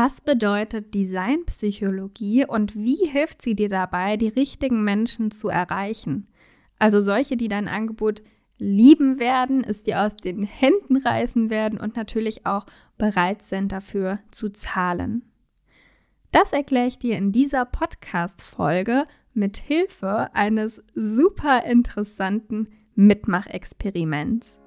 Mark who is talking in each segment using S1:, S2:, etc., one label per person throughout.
S1: Was bedeutet Designpsychologie und wie hilft sie dir dabei, die richtigen Menschen zu erreichen? Also solche, die dein Angebot lieben werden, es dir aus den Händen reißen werden und natürlich auch bereit sind dafür zu zahlen. Das erkläre ich dir in dieser Podcast-Folge mit Hilfe eines super interessanten Mitmachexperiments.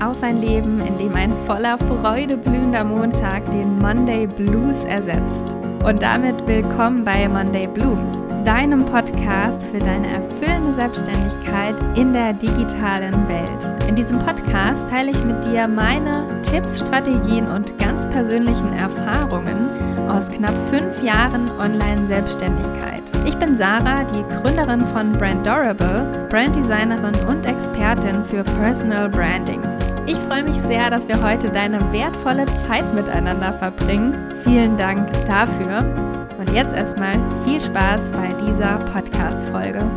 S1: Auf ein Leben, in dem ein voller Freude blühender Montag den Monday Blues ersetzt. Und damit willkommen bei Monday Blooms, deinem Podcast für deine erfüllende Selbstständigkeit in der digitalen Welt. In diesem Podcast teile ich mit dir meine Tipps, Strategien und ganz persönlichen Erfahrungen aus knapp fünf Jahren Online-Selbstständigkeit. Ich bin Sarah, die Gründerin von Brandorable, Branddesignerin und Expertin für Personal Branding. Ich freue mich sehr, dass wir heute deine wertvolle Zeit miteinander verbringen. Vielen Dank dafür. Und jetzt erstmal viel Spaß bei dieser Podcast-Folge.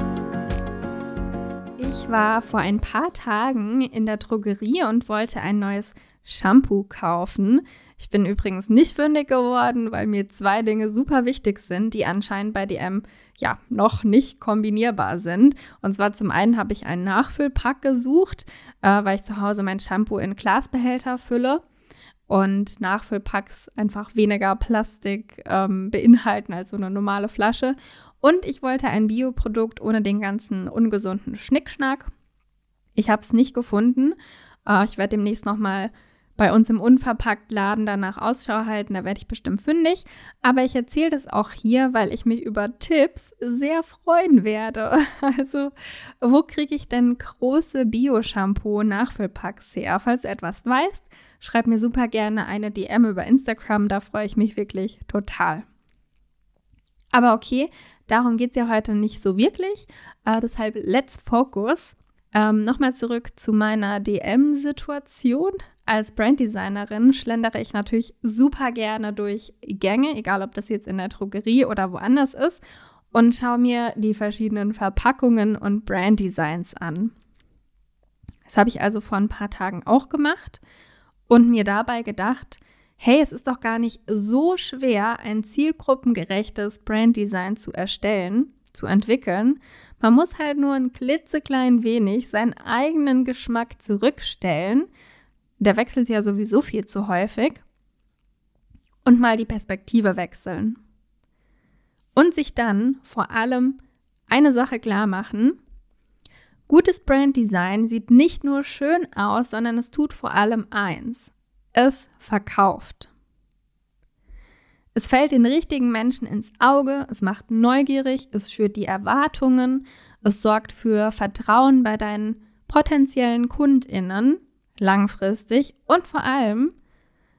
S1: Ich war vor ein paar Tagen in der Drogerie und wollte ein neues Shampoo kaufen. Ich bin übrigens nicht fündig geworden, weil mir zwei Dinge super wichtig sind, die anscheinend bei DM ja noch nicht kombinierbar sind. Und zwar zum einen habe ich einen Nachfüllpack gesucht, äh, weil ich zu Hause mein Shampoo in Glasbehälter fülle und Nachfüllpacks einfach weniger Plastik ähm, beinhalten als so eine normale Flasche. Und ich wollte ein Bioprodukt ohne den ganzen ungesunden Schnickschnack. Ich habe es nicht gefunden. Äh, ich werde demnächst nochmal bei uns im Unverpacktladen danach Ausschau halten, da werde ich bestimmt fündig. Aber ich erzähle das auch hier, weil ich mich über Tipps sehr freuen werde. Also, wo kriege ich denn große Bio-Shampoo-Nachfüllpacks her? Falls du etwas weißt, schreib mir super gerne eine DM über Instagram, da freue ich mich wirklich total. Aber okay, darum geht es ja heute nicht so wirklich. Äh, deshalb let's focus. Ähm, Nochmal zurück zu meiner DM-Situation. Als Branddesignerin schlendere ich natürlich super gerne durch Gänge, egal ob das jetzt in der Drogerie oder woanders ist, und schaue mir die verschiedenen Verpackungen und Branddesigns an. Das habe ich also vor ein paar Tagen auch gemacht und mir dabei gedacht, hey, es ist doch gar nicht so schwer, ein zielgruppengerechtes Branddesign zu erstellen, zu entwickeln. Man muss halt nur ein klitzeklein wenig seinen eigenen Geschmack zurückstellen, der wechselt ja sowieso viel zu häufig. Und mal die Perspektive wechseln. Und sich dann vor allem eine Sache klar machen. Gutes Branddesign sieht nicht nur schön aus, sondern es tut vor allem eins. Es verkauft. Es fällt den richtigen Menschen ins Auge, es macht neugierig, es schürt die Erwartungen, es sorgt für Vertrauen bei deinen potenziellen Kundinnen langfristig und vor allem,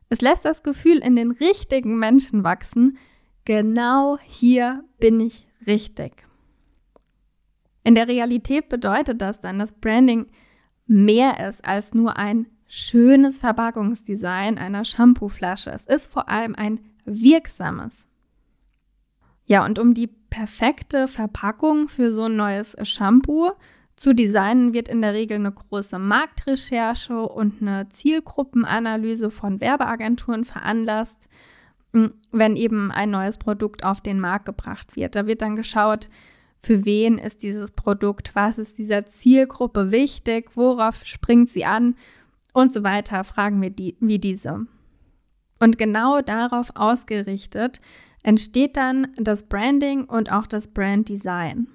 S1: es lässt das Gefühl in den richtigen Menschen wachsen, genau hier bin ich richtig. In der Realität bedeutet das dann, dass Branding mehr ist als nur ein schönes Verpackungsdesign einer Shampooflasche. Es ist vor allem ein wirksames. Ja, und um die perfekte Verpackung für so ein neues Shampoo zu designen wird in der Regel eine große Marktrecherche und eine Zielgruppenanalyse von Werbeagenturen veranlasst, wenn eben ein neues Produkt auf den Markt gebracht wird. Da wird dann geschaut, für wen ist dieses Produkt, was ist dieser Zielgruppe wichtig, worauf springt sie an und so weiter, fragen wir die, wie diese. Und genau darauf ausgerichtet entsteht dann das Branding und auch das Branddesign.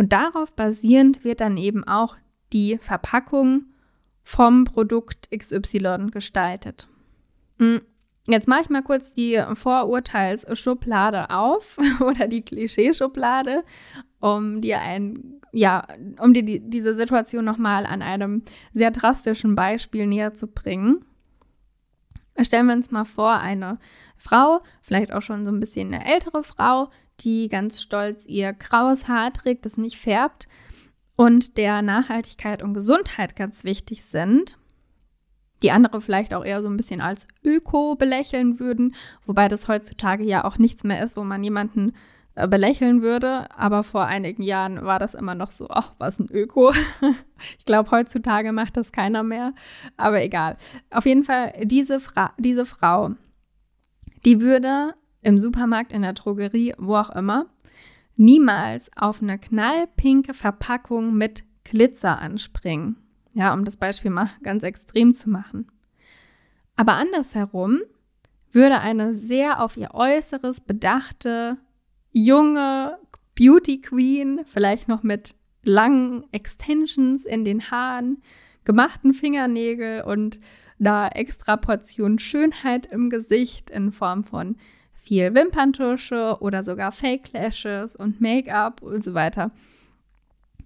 S1: Und darauf basierend wird dann eben auch die Verpackung vom Produkt XY gestaltet. Hm, jetzt mache ich mal kurz die Vorurteilsschublade auf oder die Klischeeschublade, um dir ein, ja, um dir die, diese Situation nochmal an einem sehr drastischen Beispiel näher zu bringen. Stellen wir uns mal vor, eine Frau, vielleicht auch schon so ein bisschen eine ältere Frau, die ganz stolz ihr graues Haar trägt, das nicht färbt und der Nachhaltigkeit und Gesundheit ganz wichtig sind. Die andere vielleicht auch eher so ein bisschen als Öko belächeln würden, wobei das heutzutage ja auch nichts mehr ist, wo man jemanden belächeln würde. Aber vor einigen Jahren war das immer noch so, ach, was ein Öko. ich glaube, heutzutage macht das keiner mehr. Aber egal. Auf jeden Fall, diese, Fra diese Frau die würde im Supermarkt, in der Drogerie, wo auch immer, niemals auf eine knallpinke Verpackung mit Glitzer anspringen. Ja, um das Beispiel mal ganz extrem zu machen. Aber andersherum würde eine sehr auf ihr Äußeres bedachte, junge Beauty Queen, vielleicht noch mit langen Extensions in den Haaren, gemachten Fingernägel und einer extra Portion Schönheit im Gesicht in Form von viel Wimperntusche oder sogar Fake Lashes und Make-up und so weiter,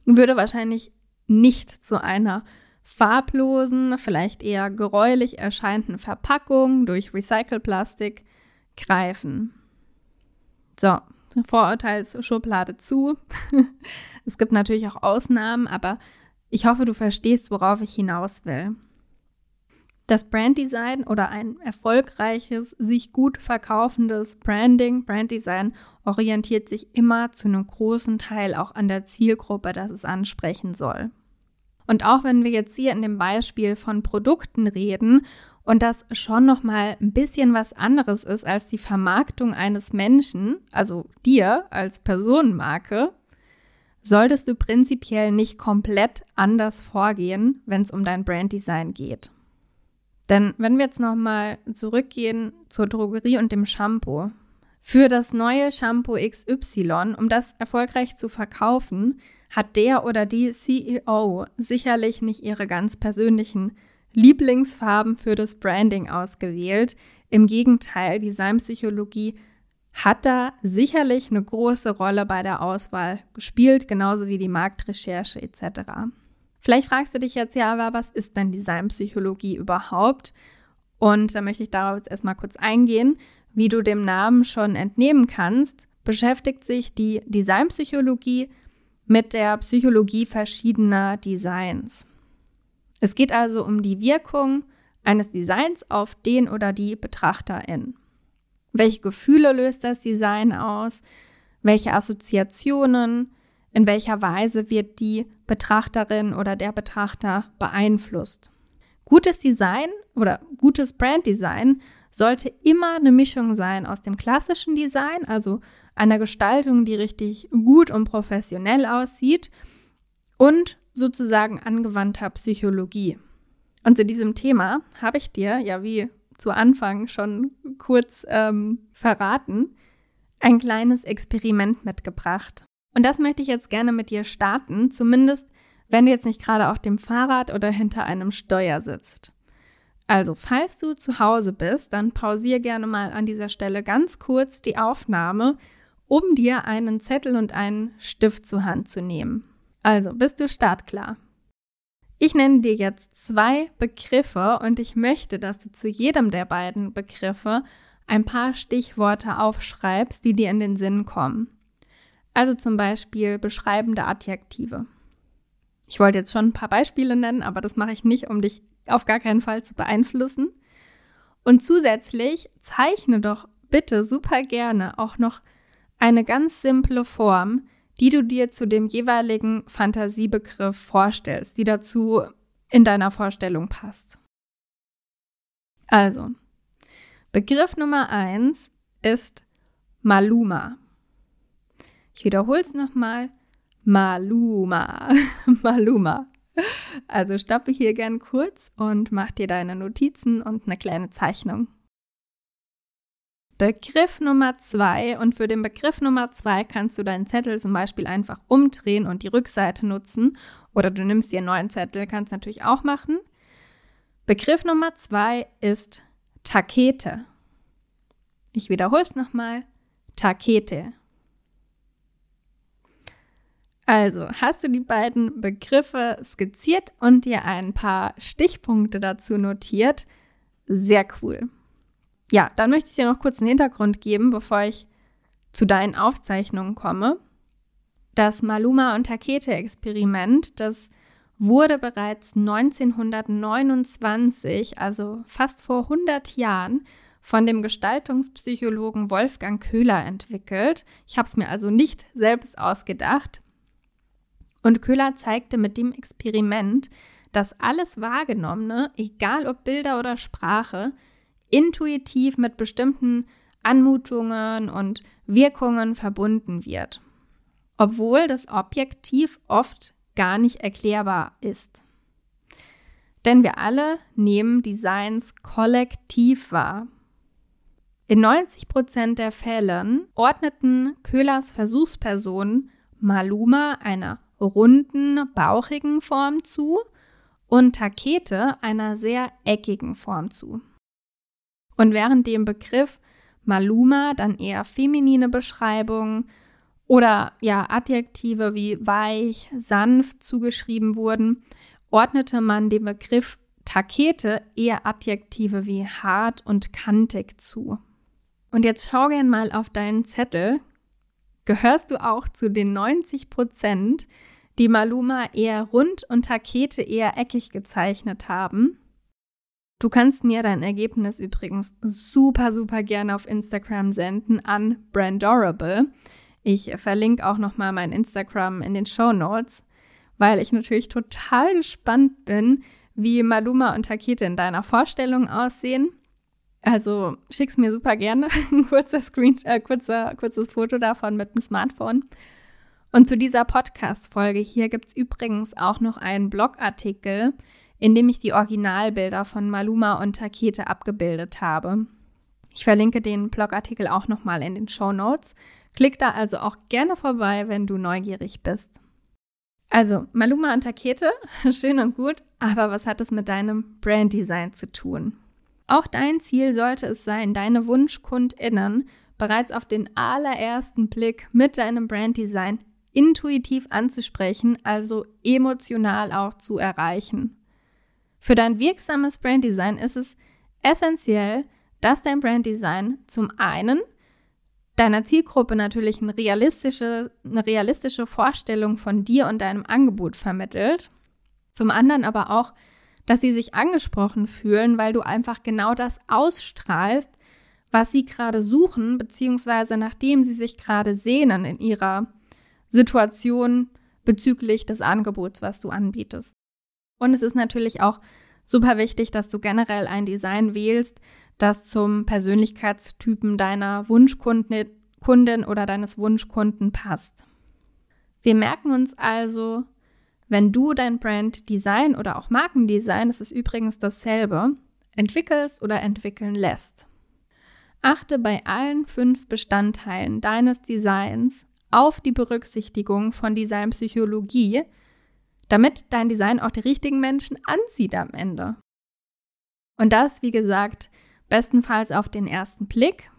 S1: würde wahrscheinlich nicht zu einer farblosen, vielleicht eher geräulich erscheinenden Verpackung durch Recycelplastik greifen. So, Vorurteilsschublade zu. es gibt natürlich auch Ausnahmen, aber ich hoffe, du verstehst, worauf ich hinaus will. Das Branddesign oder ein erfolgreiches, sich gut verkaufendes Branding, Branddesign orientiert sich immer zu einem großen Teil auch an der Zielgruppe, das es ansprechen soll. Und auch wenn wir jetzt hier in dem Beispiel von Produkten reden und das schon noch mal ein bisschen was anderes ist als die Vermarktung eines Menschen, also dir als Personenmarke, solltest du prinzipiell nicht komplett anders vorgehen, wenn es um dein Branddesign geht. Denn wenn wir jetzt nochmal zurückgehen zur Drogerie und dem Shampoo. Für das neue Shampoo XY, um das erfolgreich zu verkaufen, hat der oder die CEO sicherlich nicht ihre ganz persönlichen Lieblingsfarben für das Branding ausgewählt. Im Gegenteil, Designpsychologie hat da sicherlich eine große Rolle bei der Auswahl gespielt, genauso wie die Marktrecherche etc. Vielleicht fragst du dich jetzt ja, aber was ist denn Designpsychologie überhaupt? Und da möchte ich darauf jetzt erstmal kurz eingehen. Wie du dem Namen schon entnehmen kannst, beschäftigt sich die Designpsychologie mit der Psychologie verschiedener Designs. Es geht also um die Wirkung eines Designs auf den oder die Betrachterin. Welche Gefühle löst das Design aus? Welche Assoziationen? in welcher Weise wird die Betrachterin oder der Betrachter beeinflusst. Gutes Design oder gutes Branddesign sollte immer eine Mischung sein aus dem klassischen Design, also einer Gestaltung, die richtig gut und professionell aussieht, und sozusagen angewandter Psychologie. Und zu diesem Thema habe ich dir, ja wie zu Anfang schon kurz ähm, verraten, ein kleines Experiment mitgebracht. Und das möchte ich jetzt gerne mit dir starten, zumindest wenn du jetzt nicht gerade auf dem Fahrrad oder hinter einem Steuer sitzt. Also, falls du zu Hause bist, dann pausier gerne mal an dieser Stelle ganz kurz die Aufnahme, um dir einen Zettel und einen Stift zur Hand zu nehmen. Also, bist du startklar? Ich nenne dir jetzt zwei Begriffe und ich möchte, dass du zu jedem der beiden Begriffe ein paar Stichworte aufschreibst, die dir in den Sinn kommen. Also zum Beispiel beschreibende Adjektive. Ich wollte jetzt schon ein paar Beispiele nennen, aber das mache ich nicht, um dich auf gar keinen Fall zu beeinflussen. Und zusätzlich zeichne doch bitte super gerne auch noch eine ganz simple Form, die du dir zu dem jeweiligen Fantasiebegriff vorstellst, die dazu in deiner Vorstellung passt. Also, Begriff Nummer eins ist Maluma. Ich wiederhole es nochmal. Maluma. Maluma. Also stoppe hier gern kurz und mach dir deine Notizen und eine kleine Zeichnung. Begriff Nummer zwei. Und für den Begriff Nummer zwei kannst du deinen Zettel zum Beispiel einfach umdrehen und die Rückseite nutzen. Oder du nimmst dir einen neuen Zettel, kannst natürlich auch machen. Begriff Nummer zwei ist Takete. Ich wiederhole es nochmal. Takete. Also, hast du die beiden Begriffe skizziert und dir ein paar Stichpunkte dazu notiert? Sehr cool. Ja, dann möchte ich dir noch kurz einen Hintergrund geben, bevor ich zu deinen Aufzeichnungen komme. Das Maluma und Takete-Experiment, das wurde bereits 1929, also fast vor 100 Jahren, von dem Gestaltungspsychologen Wolfgang Köhler entwickelt. Ich habe es mir also nicht selbst ausgedacht. Und Köhler zeigte mit dem Experiment, dass alles Wahrgenommene, egal ob Bilder oder Sprache, intuitiv mit bestimmten Anmutungen und Wirkungen verbunden wird, obwohl das Objektiv oft gar nicht erklärbar ist. Denn wir alle nehmen Designs kollektiv wahr. In 90 Prozent der Fällen ordneten Köhlers Versuchspersonen Maluma einer runden, bauchigen Form zu und Takete einer sehr eckigen Form zu. Und während dem Begriff Maluma dann eher feminine Beschreibungen oder ja Adjektive wie weich, sanft zugeschrieben wurden, ordnete man dem Begriff Takete eher Adjektive wie hart und kantig zu. Und jetzt schau gern mal auf deinen Zettel. Gehörst du auch zu den 90 Prozent, die Maluma eher rund und Takete eher eckig gezeichnet haben? Du kannst mir dein Ergebnis übrigens super, super gerne auf Instagram senden an Brandorable. Ich verlinke auch nochmal mein Instagram in den Show Notes, weil ich natürlich total gespannt bin, wie Maluma und Takete in deiner Vorstellung aussehen. Also schick's mir super gerne ein kurzer Screen, äh, kurzer, kurzes Foto davon mit dem Smartphone. Und zu dieser Podcast-Folge hier gibt es übrigens auch noch einen Blogartikel, in dem ich die Originalbilder von Maluma und Takete abgebildet habe. Ich verlinke den Blogartikel auch nochmal in den Show Notes. Klick da also auch gerne vorbei, wenn du neugierig bist. Also, Maluma und Takete, schön und gut, aber was hat es mit deinem Branddesign zu tun? Auch dein Ziel sollte es sein, deine WunschkundInnen bereits auf den allerersten Blick mit deinem Branddesign intuitiv anzusprechen, also emotional auch zu erreichen. Für dein wirksames Branddesign ist es essentiell, dass dein Branddesign zum einen deiner Zielgruppe natürlich eine realistische, eine realistische Vorstellung von dir und deinem Angebot vermittelt, zum anderen aber auch, dass sie sich angesprochen fühlen, weil du einfach genau das ausstrahlst, was sie gerade suchen, beziehungsweise nachdem sie sich gerade sehnen in ihrer Situation bezüglich des Angebots, was du anbietest. Und es ist natürlich auch super wichtig, dass du generell ein Design wählst, das zum Persönlichkeitstypen deiner Wunschkundin oder deines Wunschkunden passt. Wir merken uns also, wenn du dein Branddesign oder auch Markendesign, das ist übrigens dasselbe, entwickelst oder entwickeln lässt. Achte bei allen fünf Bestandteilen deines Designs auf die Berücksichtigung von Designpsychologie, damit dein Design auch die richtigen Menschen anzieht am Ende. Und das, wie gesagt, bestenfalls auf den ersten Blick.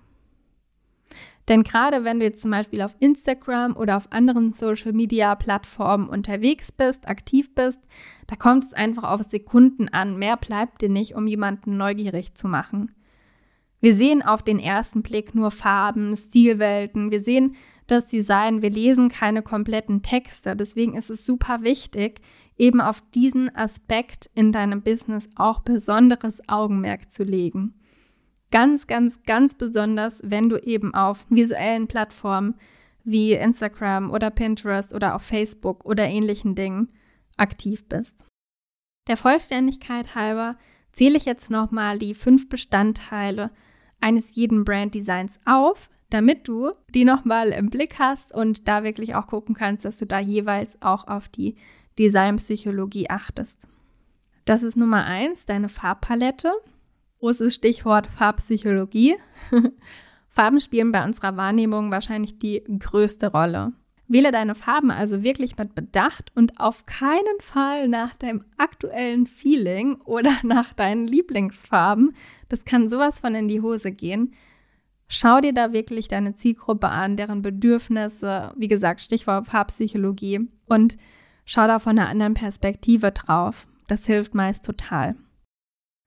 S1: Denn gerade wenn du jetzt zum Beispiel auf Instagram oder auf anderen Social-Media-Plattformen unterwegs bist, aktiv bist, da kommt es einfach auf Sekunden an. Mehr bleibt dir nicht, um jemanden neugierig zu machen. Wir sehen auf den ersten Blick nur Farben, Stilwelten. Wir sehen das Design. Wir lesen keine kompletten Texte. Deswegen ist es super wichtig, eben auf diesen Aspekt in deinem Business auch besonderes Augenmerk zu legen. Ganz, ganz, ganz besonders, wenn du eben auf visuellen Plattformen wie Instagram oder Pinterest oder auf Facebook oder ähnlichen Dingen aktiv bist. Der Vollständigkeit halber zähle ich jetzt nochmal die fünf Bestandteile eines jeden Branddesigns auf, damit du die nochmal im Blick hast und da wirklich auch gucken kannst, dass du da jeweils auch auf die Designpsychologie achtest. Das ist Nummer eins, deine Farbpalette. Großes Stichwort Farbpsychologie. Farben spielen bei unserer Wahrnehmung wahrscheinlich die größte Rolle. Wähle deine Farben also wirklich mit Bedacht und auf keinen Fall nach deinem aktuellen Feeling oder nach deinen Lieblingsfarben. Das kann sowas von in die Hose gehen. Schau dir da wirklich deine Zielgruppe an, deren Bedürfnisse, wie gesagt, Stichwort Farbpsychologie und schau da von einer anderen Perspektive drauf. Das hilft meist total.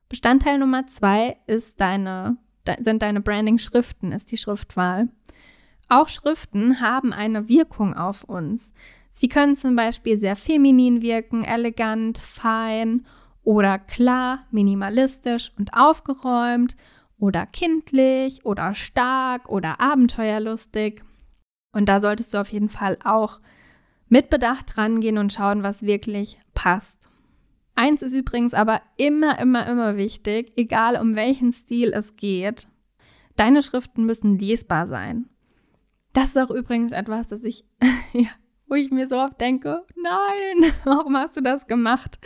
S1: Bestandteil Nummer zwei ist deine, sind deine Branding-Schriften, ist die Schriftwahl. Auch Schriften haben eine Wirkung auf uns. Sie können zum Beispiel sehr feminin wirken, elegant, fein oder klar, minimalistisch und aufgeräumt oder kindlich oder stark oder abenteuerlustig. Und da solltest du auf jeden Fall auch mit Bedacht rangehen und schauen, was wirklich passt. Eins ist übrigens aber immer, immer, immer wichtig, egal um welchen Stil es geht. Deine Schriften müssen lesbar sein. Das ist auch übrigens etwas, das ich, ja, wo ich mir so oft denke, nein, warum hast du das gemacht?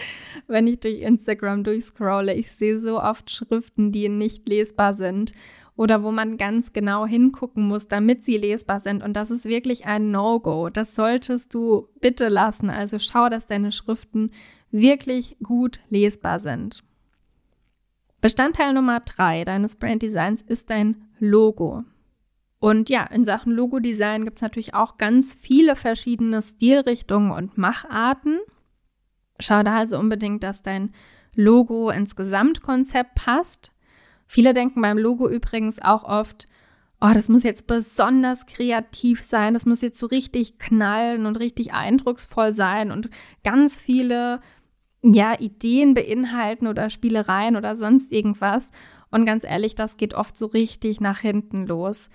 S1: Wenn ich durch Instagram durchscrolle, ich sehe so oft Schriften, die nicht lesbar sind oder wo man ganz genau hingucken muss, damit sie lesbar sind. Und das ist wirklich ein No-Go. Das solltest du bitte lassen. Also schau, dass deine Schriften wirklich gut lesbar sind. Bestandteil Nummer drei deines Branddesigns ist dein Logo. Und ja, in Sachen Logo-Design gibt es natürlich auch ganz viele verschiedene Stilrichtungen und Macharten. Schau da also unbedingt, dass dein Logo ins Gesamtkonzept passt. Viele denken beim Logo übrigens auch oft, oh, das muss jetzt besonders kreativ sein, das muss jetzt so richtig knallen und richtig eindrucksvoll sein und ganz viele ja, Ideen beinhalten oder Spielereien oder sonst irgendwas. Und ganz ehrlich, das geht oft so richtig nach hinten los.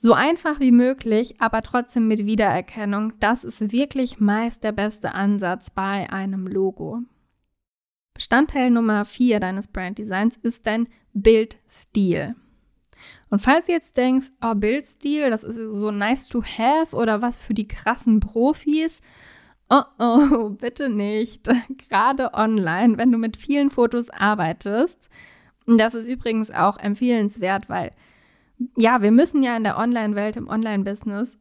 S1: So einfach wie möglich, aber trotzdem mit Wiedererkennung, das ist wirklich meist der beste Ansatz bei einem Logo. Bestandteil Nummer 4 deines Branddesigns ist dein Bildstil. Und falls du jetzt denkst, oh, Bildstil, das ist so nice to have oder was für die krassen Profis, oh oh, bitte nicht. Gerade online, wenn du mit vielen Fotos arbeitest. Das ist übrigens auch empfehlenswert, weil ja, wir müssen ja in der Online-Welt, im Online-Business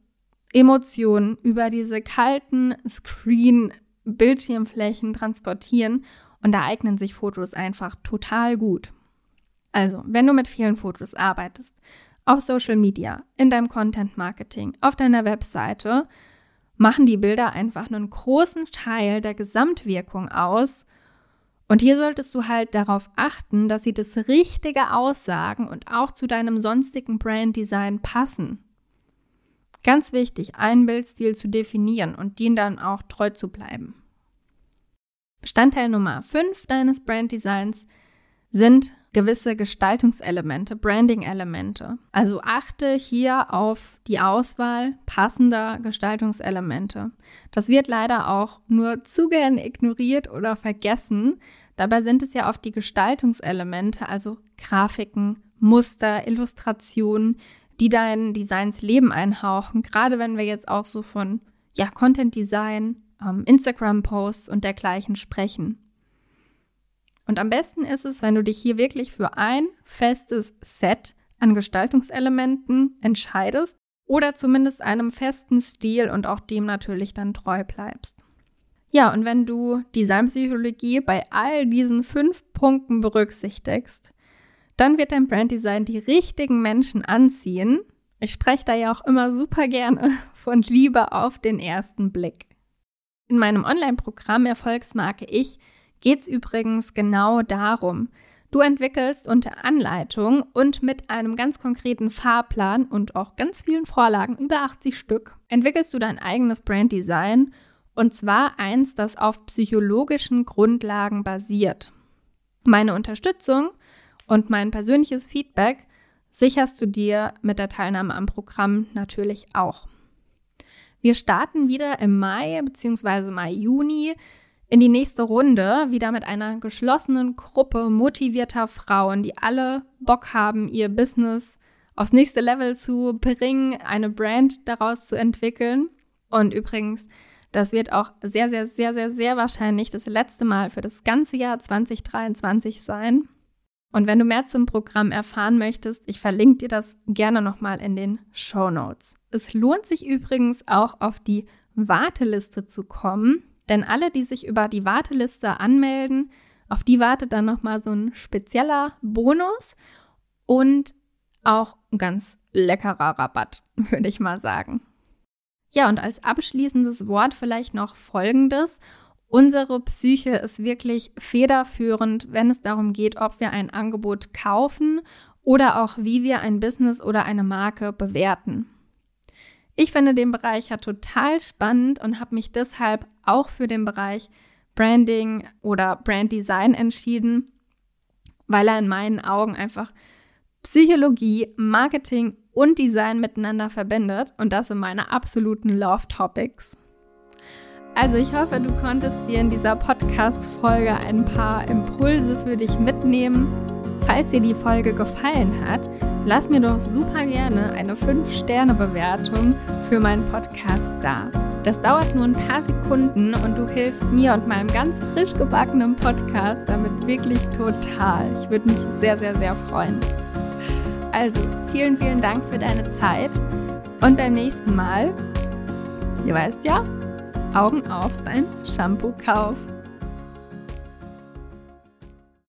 S1: Emotionen über diese kalten Screen-Bildschirmflächen transportieren und da eignen sich Fotos einfach total gut. Also, wenn du mit vielen Fotos arbeitest, auf Social Media, in deinem Content Marketing, auf deiner Webseite, machen die Bilder einfach einen großen Teil der Gesamtwirkung aus und hier solltest du halt darauf achten, dass sie das Richtige aussagen und auch zu deinem sonstigen Branddesign passen. Ganz wichtig, einen Bildstil zu definieren und den dann auch treu zu bleiben. Bestandteil Nummer 5 deines Branddesigns sind gewisse Gestaltungselemente, Branding-Elemente. Also achte hier auf die Auswahl passender Gestaltungselemente. Das wird leider auch nur zu gern ignoriert oder vergessen. Dabei sind es ja oft die Gestaltungselemente, also Grafiken, Muster, Illustrationen, die deinen Designs Leben einhauchen. Gerade wenn wir jetzt auch so von ja, Content Design, ähm, Instagram-Posts und dergleichen sprechen. Und am besten ist es, wenn du dich hier wirklich für ein festes Set an Gestaltungselementen entscheidest oder zumindest einem festen Stil und auch dem natürlich dann treu bleibst. Ja, und wenn du Designpsychologie bei all diesen fünf Punkten berücksichtigst, dann wird dein Branddesign die richtigen Menschen anziehen. Ich spreche da ja auch immer super gerne von Liebe auf den ersten Blick. In meinem Online-Programm Erfolgsmarke Ich geht es übrigens genau darum. Du entwickelst unter Anleitung und mit einem ganz konkreten Fahrplan und auch ganz vielen Vorlagen, über 80 Stück, entwickelst du dein eigenes Branddesign und zwar eins, das auf psychologischen Grundlagen basiert. Meine Unterstützung und mein persönliches Feedback sicherst du dir mit der Teilnahme am Programm natürlich auch. Wir starten wieder im Mai bzw. Mai-Juni in die nächste Runde, wieder mit einer geschlossenen Gruppe motivierter Frauen, die alle Bock haben, ihr Business aufs nächste Level zu bringen, eine Brand daraus zu entwickeln. Und übrigens, das wird auch sehr, sehr, sehr, sehr, sehr wahrscheinlich das letzte Mal für das ganze Jahr 2023 sein. Und wenn du mehr zum Programm erfahren möchtest, ich verlinke dir das gerne nochmal in den Show Notes. Es lohnt sich übrigens auch auf die Warteliste zu kommen. Denn alle, die sich über die Warteliste anmelden, auf die wartet dann nochmal so ein spezieller Bonus und auch ein ganz leckerer Rabatt, würde ich mal sagen. Ja, und als abschließendes Wort vielleicht noch Folgendes. Unsere Psyche ist wirklich federführend, wenn es darum geht, ob wir ein Angebot kaufen oder auch wie wir ein Business oder eine Marke bewerten. Ich finde den Bereich ja total spannend und habe mich deshalb auch für den Bereich Branding oder Brand Design entschieden, weil er in meinen Augen einfach Psychologie, Marketing und Design miteinander verbindet und das sind meine absoluten Love Topics. Also ich hoffe, du konntest dir in dieser Podcast-Folge ein paar Impulse für dich mitnehmen. Falls dir die Folge gefallen hat, lass mir doch super gerne eine 5-Sterne-Bewertung für meinen Podcast da. Das dauert nur ein paar Sekunden und du hilfst mir und meinem ganz frisch gebackenen Podcast damit wirklich total. Ich würde mich sehr, sehr, sehr freuen. Also, vielen, vielen Dank für deine Zeit und beim nächsten Mal, ihr weißt ja, Augen auf beim Shampoo-Kauf.